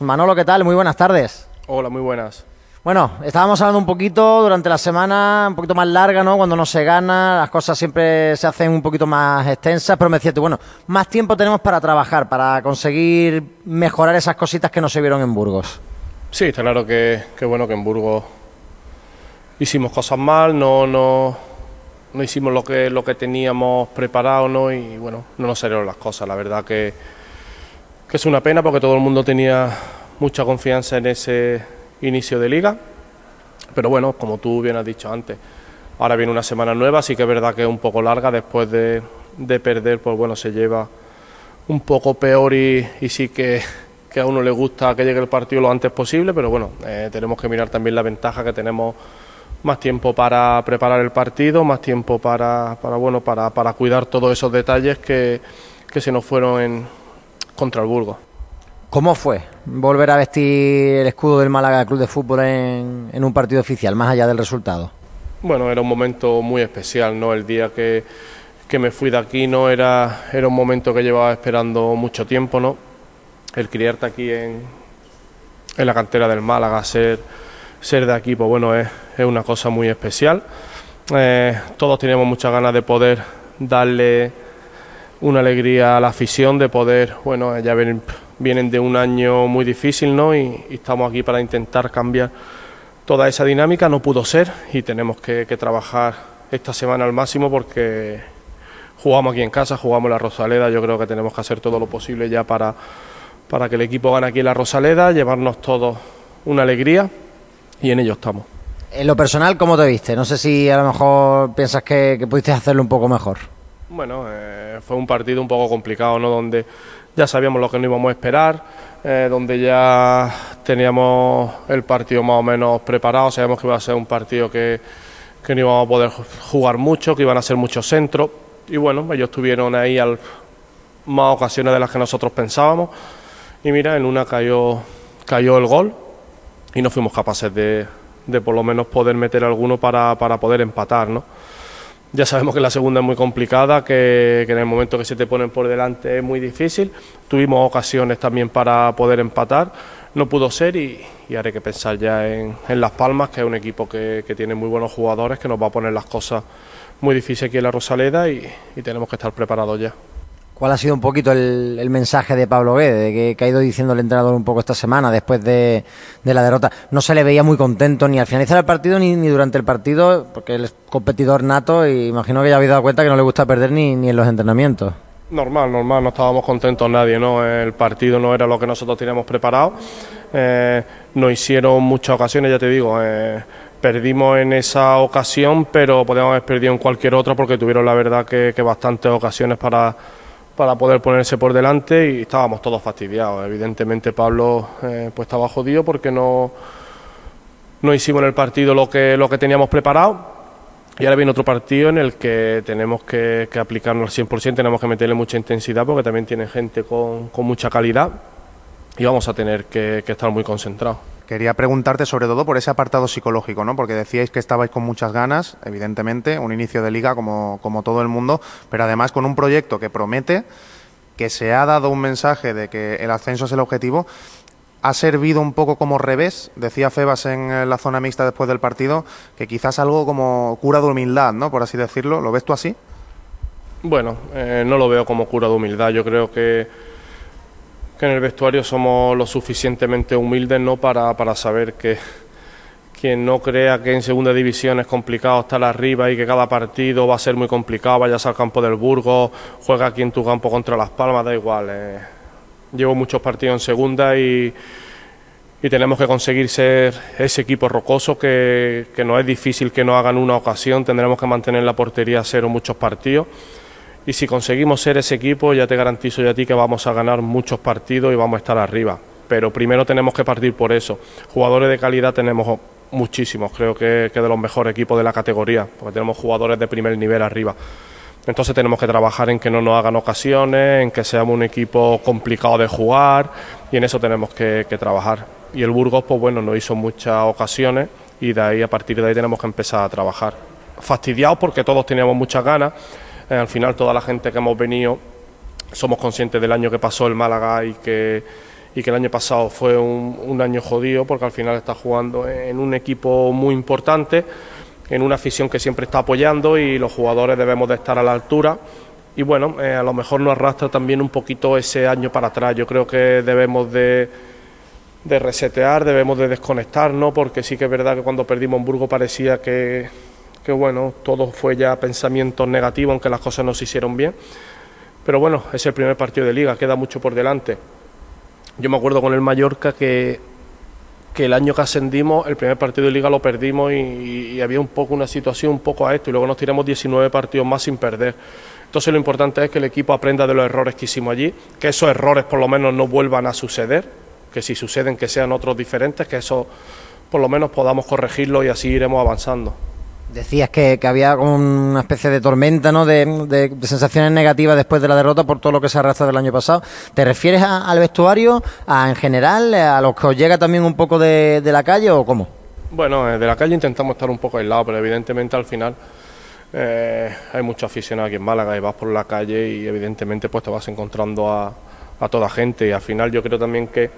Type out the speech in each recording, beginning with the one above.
Manolo, ¿qué tal? Muy buenas tardes. Hola, muy buenas. Bueno, estábamos hablando un poquito durante la semana, un poquito más larga, ¿no? Cuando no se gana, las cosas siempre se hacen un poquito más extensas, pero me decías tú, bueno, más tiempo tenemos para trabajar, para conseguir mejorar esas cositas que no se vieron en Burgos. Sí, está claro que, que bueno que en Burgos hicimos cosas mal, no, no, no hicimos lo que, lo que teníamos preparado, ¿no? Y bueno, no nos salieron las cosas. La verdad que, que es una pena porque todo el mundo tenía mucha confianza en ese inicio de liga. Pero bueno, como tú bien has dicho antes, ahora viene una semana nueva, sí que es verdad que es un poco larga después de, de perder, pues bueno, se lleva un poco peor y, y sí que, que, a uno le gusta que llegue el partido lo antes posible, pero bueno, eh, tenemos que mirar también la ventaja que tenemos más tiempo para preparar el partido, más tiempo para, para bueno, para, para cuidar todos esos detalles que, que se nos fueron en, contra el Burgos. ¿Cómo fue volver a vestir el escudo del Málaga Club de Fútbol en, en, un partido oficial, más allá del resultado? Bueno, era un momento muy especial, ¿no? El día que, que me fui de aquí, ¿no? Era, era un momento que llevaba esperando mucho tiempo, ¿no? El criarte aquí en, en la cantera del Málaga, ser, ser de aquí, pues bueno, es, es una cosa muy especial. Eh, todos teníamos muchas ganas de poder darle una alegría a la afición, de poder, bueno, ya ven, vienen de un año muy difícil, ¿no? Y, estamos aquí para intentar cambiar toda esa dinámica. No pudo ser y tenemos que, que, trabajar esta semana al máximo porque jugamos aquí en casa, jugamos la Rosaleda. Yo creo que tenemos que hacer todo lo posible ya para, para que el equipo gane aquí en la Rosaleda, llevarnos todos una alegría y en ello estamos. En lo personal, ¿cómo te viste? No sé si a lo mejor piensas que, que pudiste hacerlo un poco mejor. Bueno, eh, fue un partido un poco complicado, ¿no? Donde ya sabíamos lo que no íbamos a esperar, eh, donde ya teníamos el partido más o menos preparado, sabíamos que iba a ser un partido que, que no íbamos a poder jugar mucho, que iban a ser muchos centros, y bueno, ellos tuvieron ahí al, más ocasiones de las que nosotros pensábamos, y mira, en una cayó, cayó el gol, y no fuimos capaces de, de por lo menos poder meter alguno para, para poder empatar, ¿no? Ya sabemos que la segunda es muy complicada, que, en el momento que se te ponen por delante es muy difícil. Tuvimos ocasiones también para poder empatar, no pudo ser y, hay que pensar ya en, Las Palmas, que es un equipo que, tiene muy buenos jugadores, que nos va a poner las cosas muy difíciles aquí en la Rosaleda y tenemos que estar preparados ya. ¿Cuál ha sido un poquito el, mensaje de Pablo Guede, de que, que, ha ido diciendo el entrenador un poco esta semana después de, la derrota? No se le veía muy contento ni al finalizar el partido ni, ni, durante el partido, porque él es competidor nato y imagino que ya habéis dado cuenta que no le gusta perder ni, ni en los entrenamientos. Normal, normal, no estábamos contentos nadie, ¿no? El partido no era lo que nosotros teníamos preparado. Eh, nos hicieron muchas ocasiones, ya te digo, eh, perdimos en esa ocasión, pero podíamos haber perdido en cualquier otra porque tuvieron la verdad que bastantes ocasiones para para poder ponerse por delante y estábamos todos fastidiados. Evidentemente Pablo eh, pues estaba jodido porque no, no hicimos en el partido lo que, lo que teníamos preparado y ahora viene otro partido en el que tenemos que, aplicarnos al 100%, tenemos que meterle mucha intensidad porque también tiene gente con, con mucha calidad y vamos a tener que estar muy concentrados. Quería preguntarte sobre todo por ese apartado psicológico, ¿no? Porque decíais que estabais con muchas ganas, evidentemente, un inicio de liga como, como todo el mundo, pero además con un proyecto que promete, que se ha dado un mensaje de que el ascenso es el objetivo. ¿Ha servido un poco como revés? Decía Febas en la zona mixta después del partido que quizás algo como cura de humildad, ¿no? Por así decirlo. ¿Lo ves tú así? Bueno, eh, no lo veo como cura de humildad. Yo creo que que en el vestuario somos lo suficientemente humildes no para, para saber que quien no crea que en segunda división es complicado estar arriba y que cada partido va a ser muy complicado, vayas al campo del Burgos, juega aquí en tu campo contra Las Palmas, da igual. Eh. Llevo muchos partidos en segunda y, y, tenemos que conseguir ser ese equipo rocoso que, que no es difícil que no hagan una ocasión, tendremos que mantener la portería a cero muchos partidos y si conseguimos ser ese equipo, ya te garantizo yo a ti que vamos a ganar muchos partidos y vamos a estar arriba. Pero primero tenemos que partir por eso. Jugadores de calidad tenemos muchísimos, creo que, que de los mejores equipos de la categoría, porque tenemos jugadores de primer nivel arriba. Entonces tenemos que trabajar en que no nos hagan ocasiones, en que seamos un equipo complicado de jugar y en eso tenemos que, que trabajar. Y el Burgos, pues bueno, nos hizo muchas ocasiones y de ahí a partir de ahí tenemos que empezar a trabajar. Fastidiados porque todos teníamos muchas ganas eh, al final toda la gente que hemos venido somos conscientes del año que pasó el Málaga y que, y que el año pasado fue un, año jodido porque al final está jugando en un equipo muy importante, en una afición que siempre está apoyando y los jugadores debemos de estar a la altura y bueno, eh, a lo mejor nos arrastra también un poquito ese año para atrás. Yo creo que debemos de, de resetear, debemos de desconectarnos, porque sí que es verdad que cuando perdimos en Burgo parecía que, que bueno, todo fue ya pensamientos negativos, aunque las cosas no se hicieron bien. Pero bueno, es el primer partido de liga, queda mucho por delante. Yo me acuerdo con el Mallorca que, que el año que ascendimos, el primer partido de liga lo perdimos y, y había un poco una situación un poco a esto y luego nos tiramos 19 partidos más sin perder. Entonces lo importante es que el equipo aprenda de los errores que hicimos allí, que esos errores por lo menos no vuelvan a suceder, que si suceden que sean otros diferentes, que eso por lo menos podamos corregirlo y así iremos avanzando. Decías que, que había como una especie de tormenta, ¿no? De, sensaciones negativas después de la derrota por todo lo que se arrastra del año pasado. ¿Te refieres a, al vestuario, a, en general, a los que os llega también un poco de, la calle o cómo? Bueno, eh, de la calle intentamos estar un poco aislados, pero evidentemente al final eh, hay mucho aficionado aquí en Málaga y vas por la calle y evidentemente pues te vas encontrando a, a toda gente y al final yo creo también que,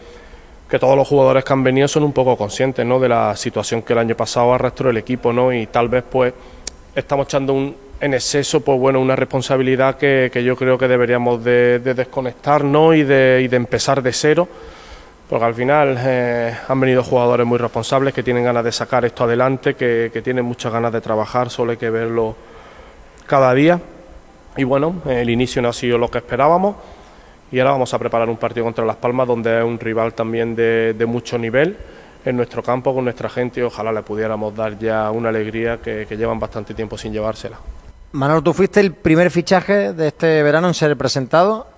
que, todos los jugadores que han venido son un poco conscientes ¿no? de la situación que el año pasado arrastró el equipo ¿no? y tal vez pues estamos echando un, en exceso pues bueno una responsabilidad que, que yo creo que deberíamos de, de desconectarnos y de, y de empezar de cero porque al final eh, han venido jugadores muy responsables que tienen ganas de sacar esto adelante, que, que, tienen muchas ganas de trabajar, solo hay que verlo cada día. Y bueno, el inicio no ha sido lo que esperábamos y ahora vamos a preparar un partido contra Las Palmas donde es un rival también de, de mucho nivel en nuestro campo con nuestra gente y ojalá le pudiéramos dar ya una alegría que, llevan bastante tiempo sin llevársela. Manolo, tú fuiste el primer fichaje de este verano en ser presentado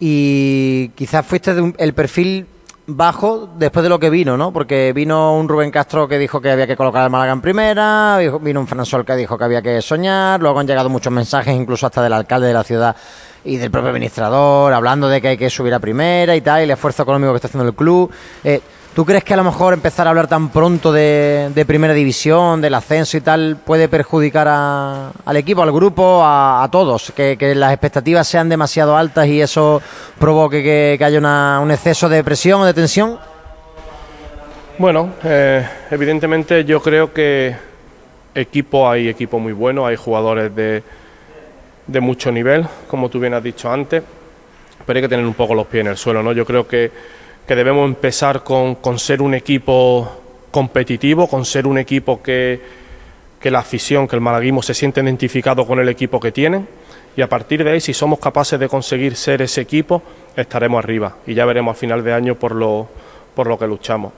y quizás fuiste un, el perfil bajo después de lo que vino, ¿no? Porque vino un Rubén Castro que dijo que había que colocar al Málaga en primera, vino un Fransol que dijo que había que soñar, luego han llegado muchos mensajes, incluso hasta del alcalde de la ciudad y del propio administrador, hablando de que hay que subir a primera y tal, y el esfuerzo económico que está haciendo el club. Eh, ¿Tú crees que a lo mejor empezar a hablar tan pronto de, de primera división, del ascenso y tal, puede perjudicar a, al equipo, al grupo, a, todos? Que, las expectativas sean demasiado altas y eso provoque que, que haya una, un exceso de presión o de tensión? Bueno, eh, evidentemente yo creo que equipo hay equipo muy bueno, hay jugadores de, de mucho nivel, como tú bien has dicho antes, pero hay que tener un poco los pies en el suelo, ¿no? Yo creo que que debemos empezar con, con, ser un equipo competitivo, con ser un equipo que, que la afición, que el malaguismo se siente identificado con el equipo que tienen. Y a partir de ahí, si somos capaces de conseguir ser ese equipo, estaremos arriba. Y ya veremos al final de año por lo, por lo que luchamos.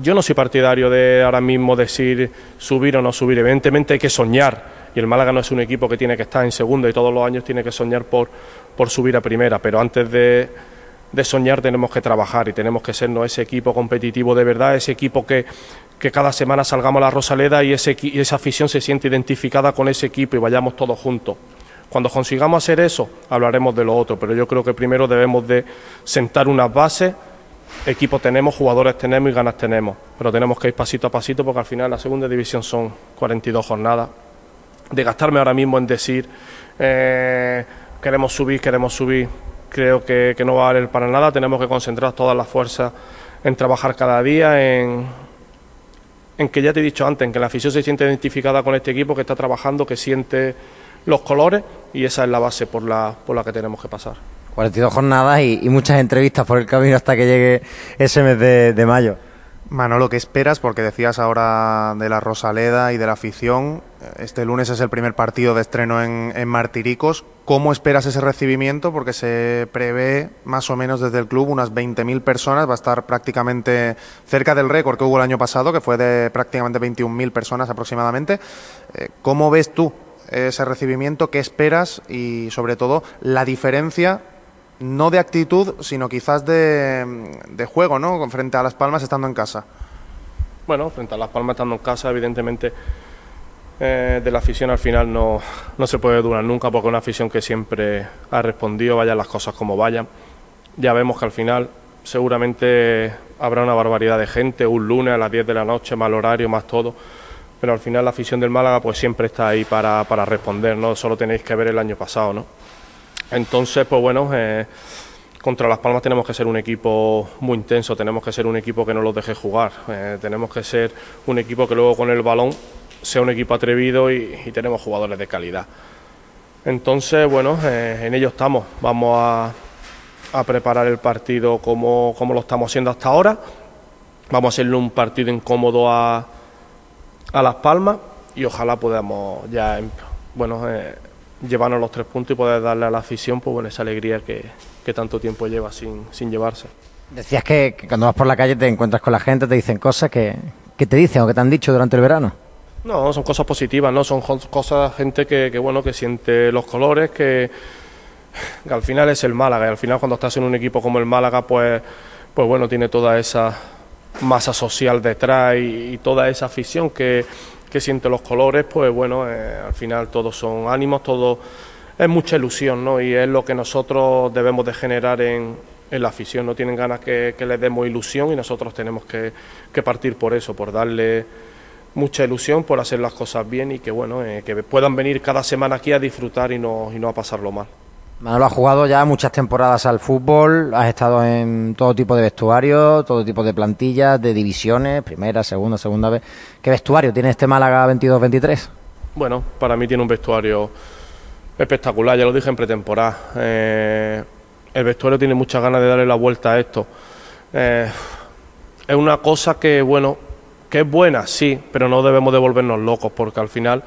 Yo no soy partidario de ahora mismo decir subir o no subir, evidentemente hay que soñar. Y el Málaga no es un equipo que tiene que estar en segundo y todos los años tiene que soñar por, por subir a primera, pero antes de de soñar tenemos que trabajar y tenemos que sernos ese equipo competitivo de verdad, ese equipo que, que cada semana salgamos a la Rosaleda y, esa afición se siente identificada con ese equipo y vayamos todos juntos. Cuando consigamos hacer eso, hablaremos de lo otro, pero yo creo que primero debemos de sentar unas bases, equipo tenemos, jugadores tenemos y ganas tenemos, pero tenemos que ir pasito a pasito porque al final la segunda división son 42 jornadas. De gastarme ahora mismo en decir eh, queremos subir, queremos subir, creo que, que, no va a valer para nada. Tenemos que concentrar todas las fuerzas en trabajar cada día, en, en que ya te he dicho antes, en que la afición se siente identificada con este equipo, que está trabajando, que siente los colores y esa es la base por la, por la que tenemos que pasar. 42 jornadas y, muchas entrevistas por el camino hasta que llegue ese mes de mayo. Manolo, ¿qué esperas? Porque decías ahora de la Rosaleda y de la afición. Este lunes es el primer partido de estreno en, Martiricos. ¿Cómo esperas ese recibimiento? Porque se prevé más o menos desde el club unas 20.000 personas. Va a estar prácticamente cerca del récord que hubo el año pasado, que fue de prácticamente 21.000 personas aproximadamente. ¿Cómo ves tú ese recibimiento? ¿Qué esperas? Y sobre todo, la diferencia no de actitud, sino quizás de, de, juego, ¿no? Frente a Las Palmas estando en casa. Bueno, frente a Las Palmas estando en casa, evidentemente eh, de la afición al final no, no se puede durar nunca porque es una afición que siempre ha respondido, vayan las cosas como vayan. Ya vemos que al final seguramente habrá una barbaridad de gente, un lunes a las 10 de la noche, mal horario, más todo. Pero al final la afición del Málaga pues siempre está ahí para, para responder, ¿no? Solo tenéis que ver el año pasado, ¿no? Entonces, pues bueno, eh, contra Las Palmas tenemos que ser un equipo muy intenso, tenemos que ser un equipo que no los deje jugar, eh, tenemos que ser un equipo que luego con el balón sea un equipo atrevido y, tenemos jugadores de calidad. Entonces, bueno, eh, en ello estamos. Vamos a, preparar el partido como, como, lo estamos haciendo hasta ahora. Vamos a hacerle un partido incómodo a, a Las Palmas y ojalá podamos ya, em, bueno, llevarnos los tres puntos y poder darle a la afición pues, bueno, esa alegría que, que tanto tiempo lleva sin, sin llevarse. Decías que, cuando vas por la calle te encuentras con la gente, te dicen cosas que, que te dicen o que te han dicho durante el verano. No, son cosas positivas, ¿no? Son cosas, gente que, que bueno, que siente los colores, que, al final es el Málaga, y al final cuando estás en un equipo como el Málaga, pues, pues bueno, tiene toda esa masa social detrás y, toda esa afición que, que, siente los colores, pues bueno, eh, al final todos son ánimos, todo es mucha ilusión, ¿no? Y es lo que nosotros debemos de generar en, en la afición, no tienen ganas que, que les demos ilusión y nosotros tenemos que, que partir por eso, por darle mucha ilusión por hacer las cosas bien y que bueno eh, que puedan venir cada semana aquí a disfrutar y no, y no a pasarlo mal. Manolo ha jugado ya muchas temporadas al fútbol, has estado en todo tipo de vestuarios, todo tipo de plantillas, de divisiones, primera, segunda, segunda vez. ¿Qué vestuario tiene este Málaga 22-23? Bueno, para mí tiene un vestuario espectacular, ya lo dije en pretemporada. Eh, el vestuario tiene muchas ganas de darle la vuelta a esto. Eh, es una cosa que, bueno, que es buena, sí, pero no debemos de volvernos locos porque al final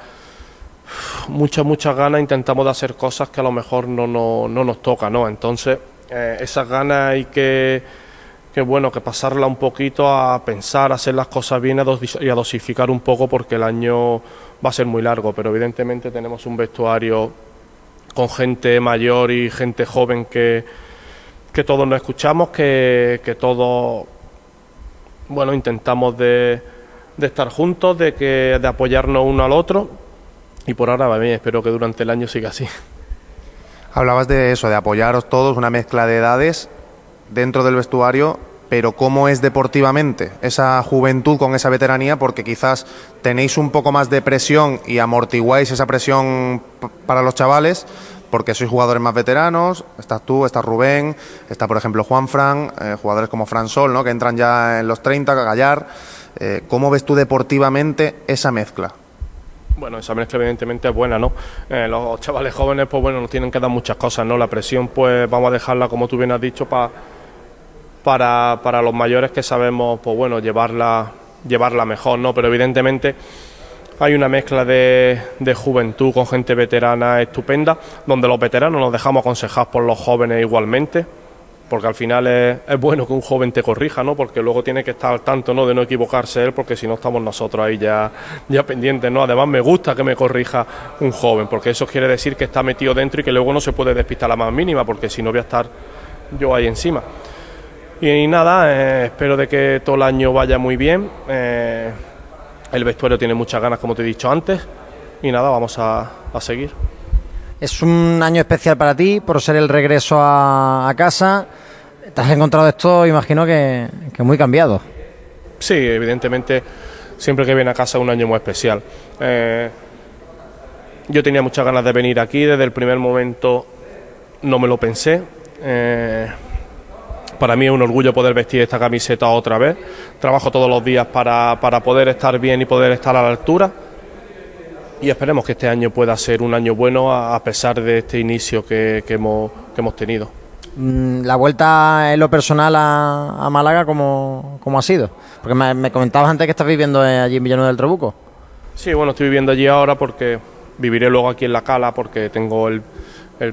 muchas, muchas ganas intentamos de hacer cosas que a lo mejor no, no, no nos toca, ¿no? Entonces, eh, esas ganas hay que, que, bueno, que pasarla un poquito a pensar, a hacer las cosas bien y a dosificar un poco porque el año va a ser muy largo, pero evidentemente tenemos un vestuario con gente mayor y gente joven que, que todos nos escuchamos, que, que todos, bueno, intentamos de de estar juntos, de, que, de apoyarnos uno al otro. Y por ahora va bien, espero que durante el año siga así. Hablabas de eso, de apoyaros todos, una mezcla de edades dentro del vestuario, pero ¿cómo es deportivamente esa juventud con esa veteranía? Porque quizás tenéis un poco más de presión y amortiguáis esa presión para los chavales, porque sois jugadores más veteranos, estás tú, está Rubén, está por ejemplo Juan Fran, eh, jugadores como Fran Sol, ¿no? que entran ya en los 30, Gallar. Eh, ¿Cómo ves tú deportivamente esa mezcla? Bueno, esa mezcla evidentemente es buena, ¿no? Eh, los chavales jóvenes, pues bueno, nos tienen que dar muchas cosas, ¿no? La presión, pues vamos a dejarla, como tú bien has dicho, para, para los mayores que sabemos, pues bueno, llevarla, llevarla mejor, ¿no? Pero evidentemente hay una mezcla de, de, juventud con gente veterana estupenda, donde los veteranos nos dejamos aconsejar por los jóvenes igualmente porque al final es, bueno que un joven te corrija, ¿no? Porque luego tiene que estar al tanto, ¿no? De no equivocarse él, porque si no estamos nosotros ahí ya, ya pendientes, ¿no? Además me gusta que me corrija un joven, porque eso quiere decir que está metido dentro y que luego no se puede despistar la más mínima, porque si no voy a estar yo ahí encima. Y, nada, eh, espero de que todo el año vaya muy bien. Eh, el vestuario tiene muchas ganas, como te he dicho antes, y nada, vamos a, seguir. Es un año especial para ti por ser el regreso a casa te has encontrado esto, imagino que, muy cambiado. Sí, evidentemente, siempre que viene a casa es un año muy especial. Eh, yo tenía muchas ganas de venir aquí, desde el primer momento no me lo pensé. Eh, para mí es un orgullo poder vestir esta camiseta otra vez. Trabajo todos los días para, poder estar bien y poder estar a la altura. Y esperemos que este año pueda ser un año bueno a, pesar de este inicio que, hemos, que hemos tenido. Mm, la vuelta en lo personal a, Málaga, ¿cómo, ha sido? Porque me, comentabas antes que estás viviendo allí en Villanueva del Trabuco. Sí, bueno, estoy viviendo allí ahora porque viviré luego aquí en La Cala porque tengo el,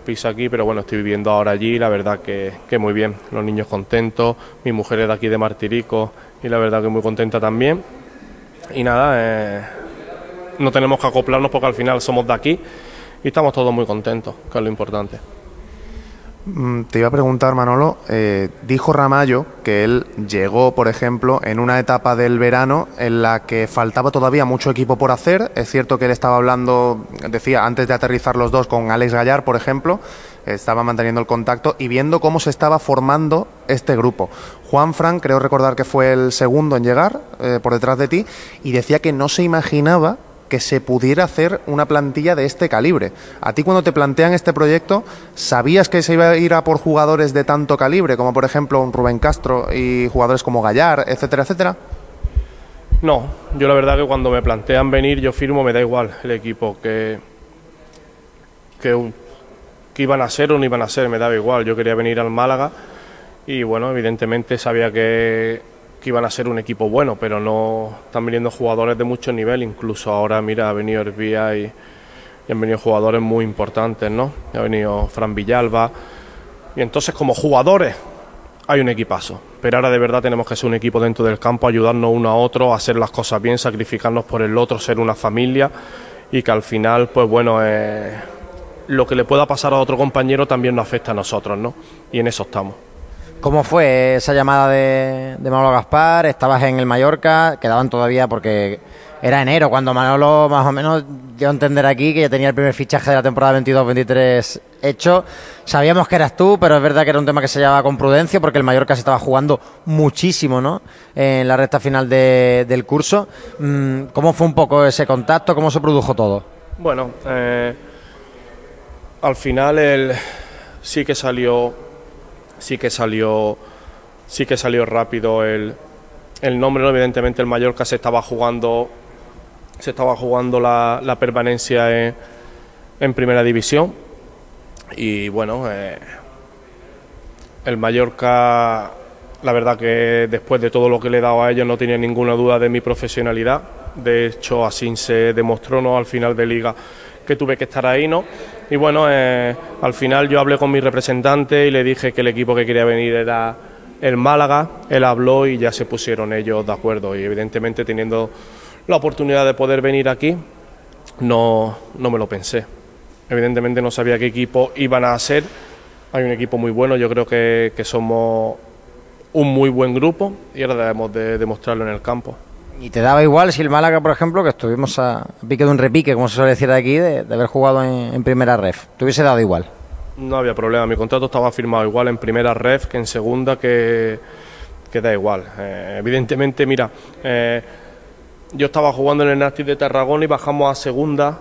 piso aquí, pero bueno, estoy viviendo ahora allí la verdad que, muy bien. Los niños contentos, mi mujer es de aquí de Martirico y la verdad que muy contenta también. Y nada, eh, no tenemos que acoplarnos porque al final somos de aquí y estamos todos muy contentos, que es lo importante. Mm, te iba a preguntar, Manolo, eh, dijo Ramallo que él llegó, por ejemplo, en una etapa del verano en la que faltaba todavía mucho equipo por hacer. Es cierto que él estaba hablando, decía, antes de aterrizar los dos con Alex Gallar, por ejemplo, estaba manteniendo el contacto y viendo cómo se estaba formando este grupo. Juan Fran, creo recordar que fue el segundo en llegar, eh, por detrás de ti, y decía que no se imaginaba que se pudiera hacer una plantilla de este calibre. A ti cuando te plantean este proyecto, ¿sabías que se iba a ir a por jugadores de tanto calibre, como por ejemplo un Rubén Castro y jugadores como Gallar, etcétera, etcétera? No, yo la verdad que cuando me plantean venir yo firmo, me da igual el equipo que, que, iban a ser o no iban a ser, me daba igual. Yo quería venir al Málaga y bueno, evidentemente sabía que, que iban a ser un equipo bueno, pero no están viniendo jugadores de mucho nivel, incluso ahora mira, ha venido Herbía y, y han venido jugadores muy importantes, ¿no? Ha venido Fran Villalba y entonces como jugadores hay un equipazo. Pero ahora de verdad tenemos que ser un equipo dentro del campo, ayudarnos uno a otro, hacer las cosas bien, sacrificarnos por el otro, ser una familia y que al final, pues bueno, eh, lo que le pueda pasar a otro compañero también nos afecta a nosotros, ¿no? Y en eso estamos. ¿Cómo fue esa llamada de, de Gaspar? Estabas en el Mallorca, quedaban todavía porque era enero cuando Manolo más o menos dio a entender aquí que ya tenía el primer fichaje de la temporada 22-23 hecho. Sabíamos que eras tú, pero es verdad que era un tema que se llevaba con prudencia porque el Mallorca se estaba jugando muchísimo ¿no? en la recta final de, del curso. Mm, ¿Cómo fue un poco ese contacto? ¿Cómo se produjo todo? Bueno, eh, al final sí que salió, sí que salió, sí que salió rápido el, el nombre. ¿no? Evidentemente el Mallorca se estaba jugando, se estaba jugando la, la permanencia en, en primera división y bueno, eh, el Mallorca, la verdad que después de todo lo que le he dado a ellos no tenía ninguna duda de mi profesionalidad. De hecho, así se demostró ¿no? al final de liga que tuve que estar ahí, ¿no? Y bueno, eh, al final yo hablé con mi representante y le dije que el equipo que quería venir era el Málaga. Él habló y ya se pusieron ellos de acuerdo. Y evidentemente teniendo la oportunidad de poder venir aquí, no, no me lo pensé. Evidentemente no sabía qué equipo iban a ser. Hay un equipo muy bueno, yo creo que, que somos un muy buen grupo y ahora debemos de demostrarlo en el campo. ¿Y te daba igual si el Málaga, por ejemplo, que estuvimos a pique de un repique, como se suele decir aquí, de, haber jugado en, primera ref? ¿Te hubiese dado igual? No había problema, mi contrato estaba firmado igual en primera ref que en segunda, que, que da igual. Eh, evidentemente, mira, eh, yo estaba jugando en el Nasty de Tarragona y bajamos a segunda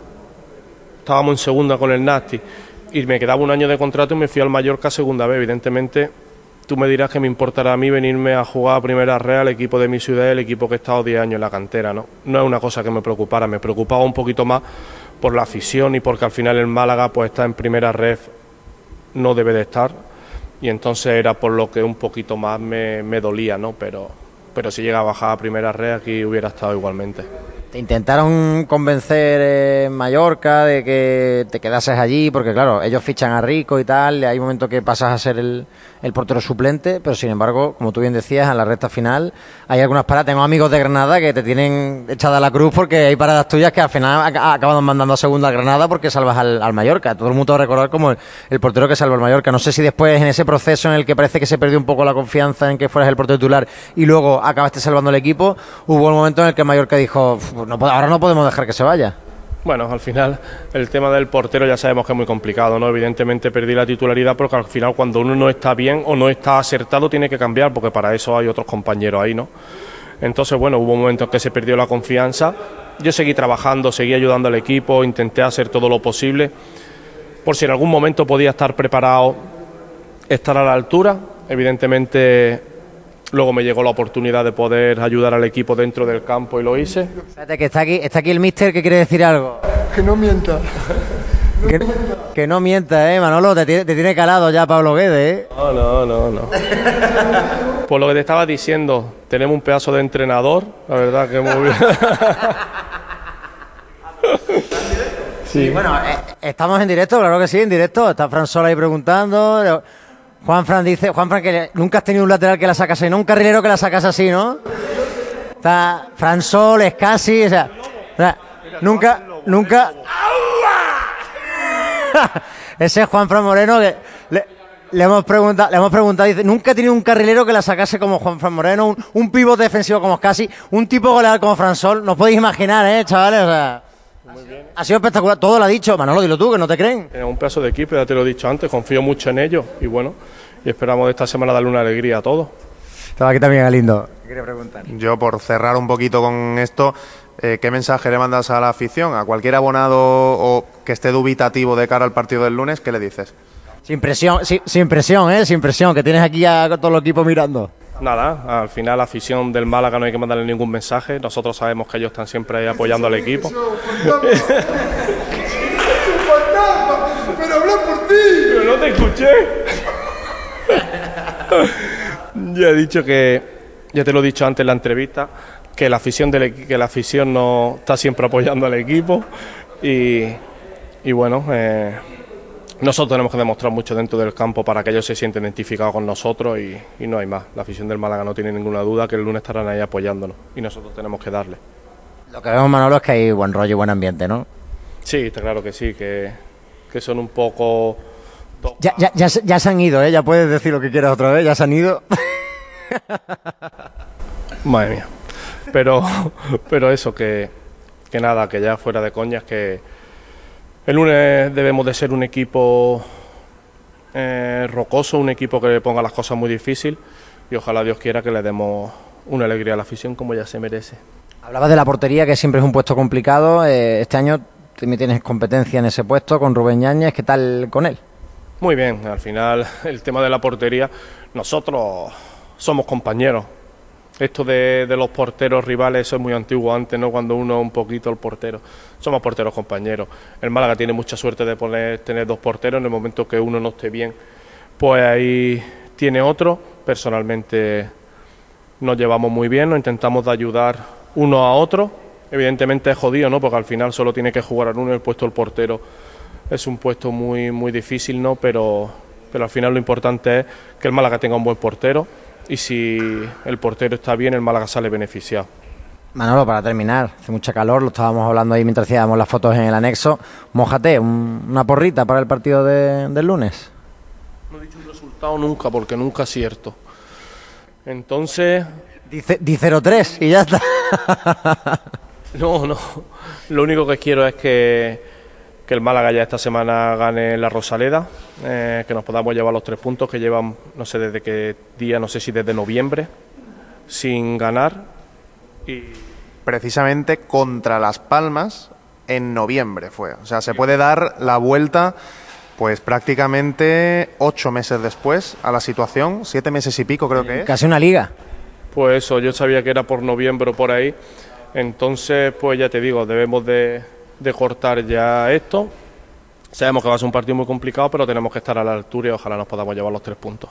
estábamos en segunda con el Nasti y me quedaba un año de contrato y me fui al Mallorca segunda vez. Evidentemente, tú me dirás que me importará a mí venirme a jugar a primera red al equipo de mi ciudad, el equipo que he estado 10 años en la cantera. ¿no? no es una cosa que me preocupara, me preocupaba un poquito más por la afición y porque al final el Málaga pues está en primera red, no debe de estar. Y entonces era por lo que un poquito más me, me dolía, ¿no? Pero, pero si llega a bajar a primera red aquí hubiera estado igualmente. ¿Te intentaron convencer en Mallorca de que te quedases allí? Porque claro, ellos fichan a Rico y tal, hay un momento que pasas a ser el, el, portero suplente, pero sin embargo, como tú bien decías, en la recta final hay algunas paradas. Tengo amigos de Granada que te tienen echada la cruz porque hay paradas tuyas que al final acaban mandando a segunda a Granada porque salvas al, al Mallorca. Todo el mundo va a recordar como el, el, portero que salva al Mallorca. No sé si después en ese proceso en el que parece que se perdió un poco la confianza en que fueras el portero titular y luego acabaste salvando el equipo, hubo un momento en el que Mallorca dijo no, ahora no podemos dejar que se vaya. Bueno, al final el tema del portero ya sabemos que es muy complicado, ¿no? Evidentemente perdí la titularidad porque al final cuando uno no está bien o no está acertado tiene que cambiar porque para eso hay otros compañeros ahí, ¿no? Entonces, bueno, hubo momentos que se perdió la confianza. Yo seguí trabajando, seguí ayudando al equipo, intenté hacer todo lo posible por si en algún momento podía estar preparado, estar a la altura. Evidentemente Luego me llegó la oportunidad de poder ayudar al equipo dentro del campo y lo hice. Espérate, que está aquí, está aquí el mister que quiere decir algo. Que no mienta. No que, mienta. que, no mienta, eh, Manolo, te tiene, te tiene calado ya Pablo Guedes, eh. No, no, no, no. Por lo que te estaba diciendo, tenemos un pedazo de entrenador, la verdad que muy bien. sí. bueno, eh, estamos en directo, claro que sí, en directo. Está Fran Sola ahí preguntando. Juan Fran dice, Juan Fran, que nunca has tenido un lateral que la sacas así, ¿no? Un carrilero que la sacas así, ¿no? Está Fran Sol, es casi, o sea, o nunca, nunca. Ese es Juan Fran Moreno que le, le, hemos preguntado, le hemos preguntado, dice, nunca he tenido un carrilero que la sacase como Juan Fran Moreno, un, un pivote defensivo como casi, un tipo goleador como Fran Sol, no podéis imaginar, ¿eh, chavales? O sea, ha sido espectacular, todo lo ha dicho. Manolo, dilo tú, que no te creen. Es un pedazo de equipo, ya te lo he dicho antes, confío mucho en ellos y bueno, y esperamos esta semana darle una alegría a todos. Estaba aquí también Galindo. preguntar. Yo, por cerrar un poquito con esto, eh, ¿qué mensaje le mandas a la afición? A cualquier abonado o que esté dubitativo de cara al partido del lunes, ¿qué le dices? Sin presión, sin, sin presión, ¿eh? Sin presión, que tienes aquí a todo el equipo mirando. Nada, al final la afición del Málaga no hay que mandarle ningún mensaje. Nosotros sabemos que ellos están siempre ahí apoyando al equipo. ¡Pero habla por ti! Pero no te escuché. ya he dicho que, ya te lo he dicho antes en la entrevista, que la afición del, que la afición no está siempre apoyando al equipo y, y bueno, eh, nosotros tenemos que demostrar mucho dentro del campo para que ellos se sienten identificados con nosotros y, y no hay más. La afición del Málaga no tiene ninguna duda que el lunes estarán ahí apoyándonos y nosotros tenemos que darle. Lo que vemos, Manolo, es que hay buen rollo y buen ambiente, ¿no? Sí, está claro que sí, que, que son un poco... Ya, ya, ya se han ido, ¿eh? Ya puedes decir lo que quieras otra vez, ya se han ido. Madre mía. Pero, pero eso, que, que nada, que ya fuera de coñas, que el lunes debemos de ser un equipo eh, rocoso, un equipo que le ponga las cosas muy difícil y ojalá Dios quiera que le demos una alegría a la afición como ya se merece. Hablabas de la portería, que siempre es un puesto complicado. eh, este año también tienes competencia en ese puesto con Rubén Yáñez. ¿Qué tal con él? Muy bien, al final el tema de la portería, nosotros somos compañeros. Esto de, los porteros rivales, es muy antiguo antes, ¿no? Cuando uno un poquito el portero. Somos porteros compañeros. El Málaga tiene mucha suerte de tener dos porteros. En el momento que uno no esté bien, pues ahí tiene otro. Personalmente nos llevamos muy bien, nos intentamos de ayudar uno a otro. Evidentemente es jodido, ¿no? Porque al final solo tiene que jugar uno el puesto del portero es un puesto muy, muy difícil, ¿no? Pero, pero al final lo importante es que el Málaga tenga un buen portero y si el portero está bien, el Málaga sale beneficiado. Manolo, para terminar, hace mucha calor, lo estábamos hablando ahí mientras hacíamos las fotos en el anexo. Mójate, un- una porrita para el partido de- del lunes. No he dicho un resultado nunca, porque nunca es cierto. Entonces, Dice, di 0-3 y ya está. no, no. Lo único que quiero es que, que el Málaga ya esta semana gane la Rosaleda, eh, que nos podamos llevar los tres puntos que llevan, no sé desde qué día, no sé si desde noviembre, sin ganar. Y Precisamente contra Las Palmas en noviembre fue. O sea, se puede dar la vuelta pues prácticamente ocho meses después a la situación, siete meses y pico creo que es. Casi una liga. Pues eso, yo sabía que era por noviembre o por ahí. Entonces, pues ya te digo, debemos de, de cortar ya esto. Sabemos que va a ser un partido muy complicado, pero tenemos que estar a la altura y ojalá nos podamos llevar los tres puntos.